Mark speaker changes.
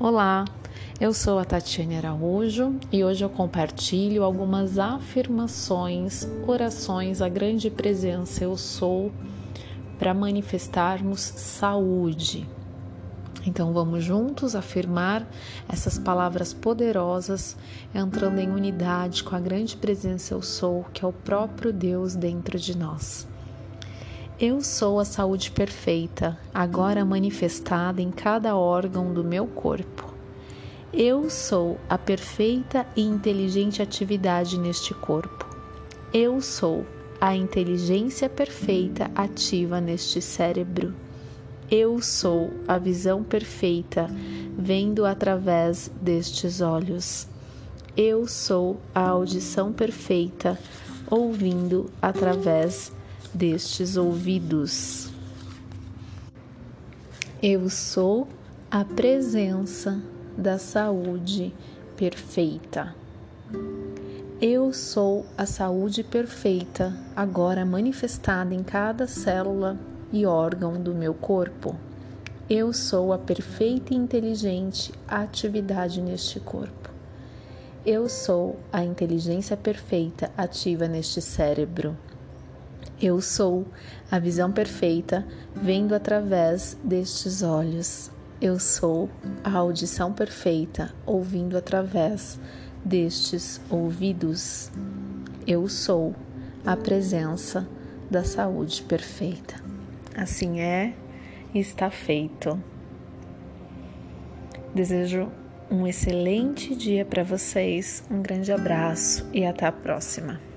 Speaker 1: Olá, eu sou a Tatiane Araújo e hoje eu compartilho algumas afirmações, orações à grande presença eu sou para manifestarmos saúde. Então vamos juntos afirmar essas palavras poderosas, entrando em unidade com a grande presença eu sou, que é o próprio Deus dentro de nós. Eu sou a saúde perfeita, agora manifestada em cada órgão do meu corpo. Eu sou a perfeita e inteligente atividade neste corpo. Eu sou a inteligência perfeita ativa neste cérebro. Eu sou a visão perfeita vendo através destes olhos. Eu sou a audição perfeita ouvindo através destes ouvidos. Eu sou a presença da saúde perfeita. Eu sou a saúde perfeita, agora manifestada em cada célula e órgão do meu corpo. Eu sou a perfeita e inteligente atividade neste corpo. Eu sou a inteligência perfeita ativa neste cérebro. Eu sou a visão perfeita vendo através destes olhos. Eu sou a audição perfeita ouvindo através destes ouvidos. Eu sou a presença da saúde perfeita. Assim é, está feito. Desejo um excelente dia para vocês, um grande abraço e até a próxima.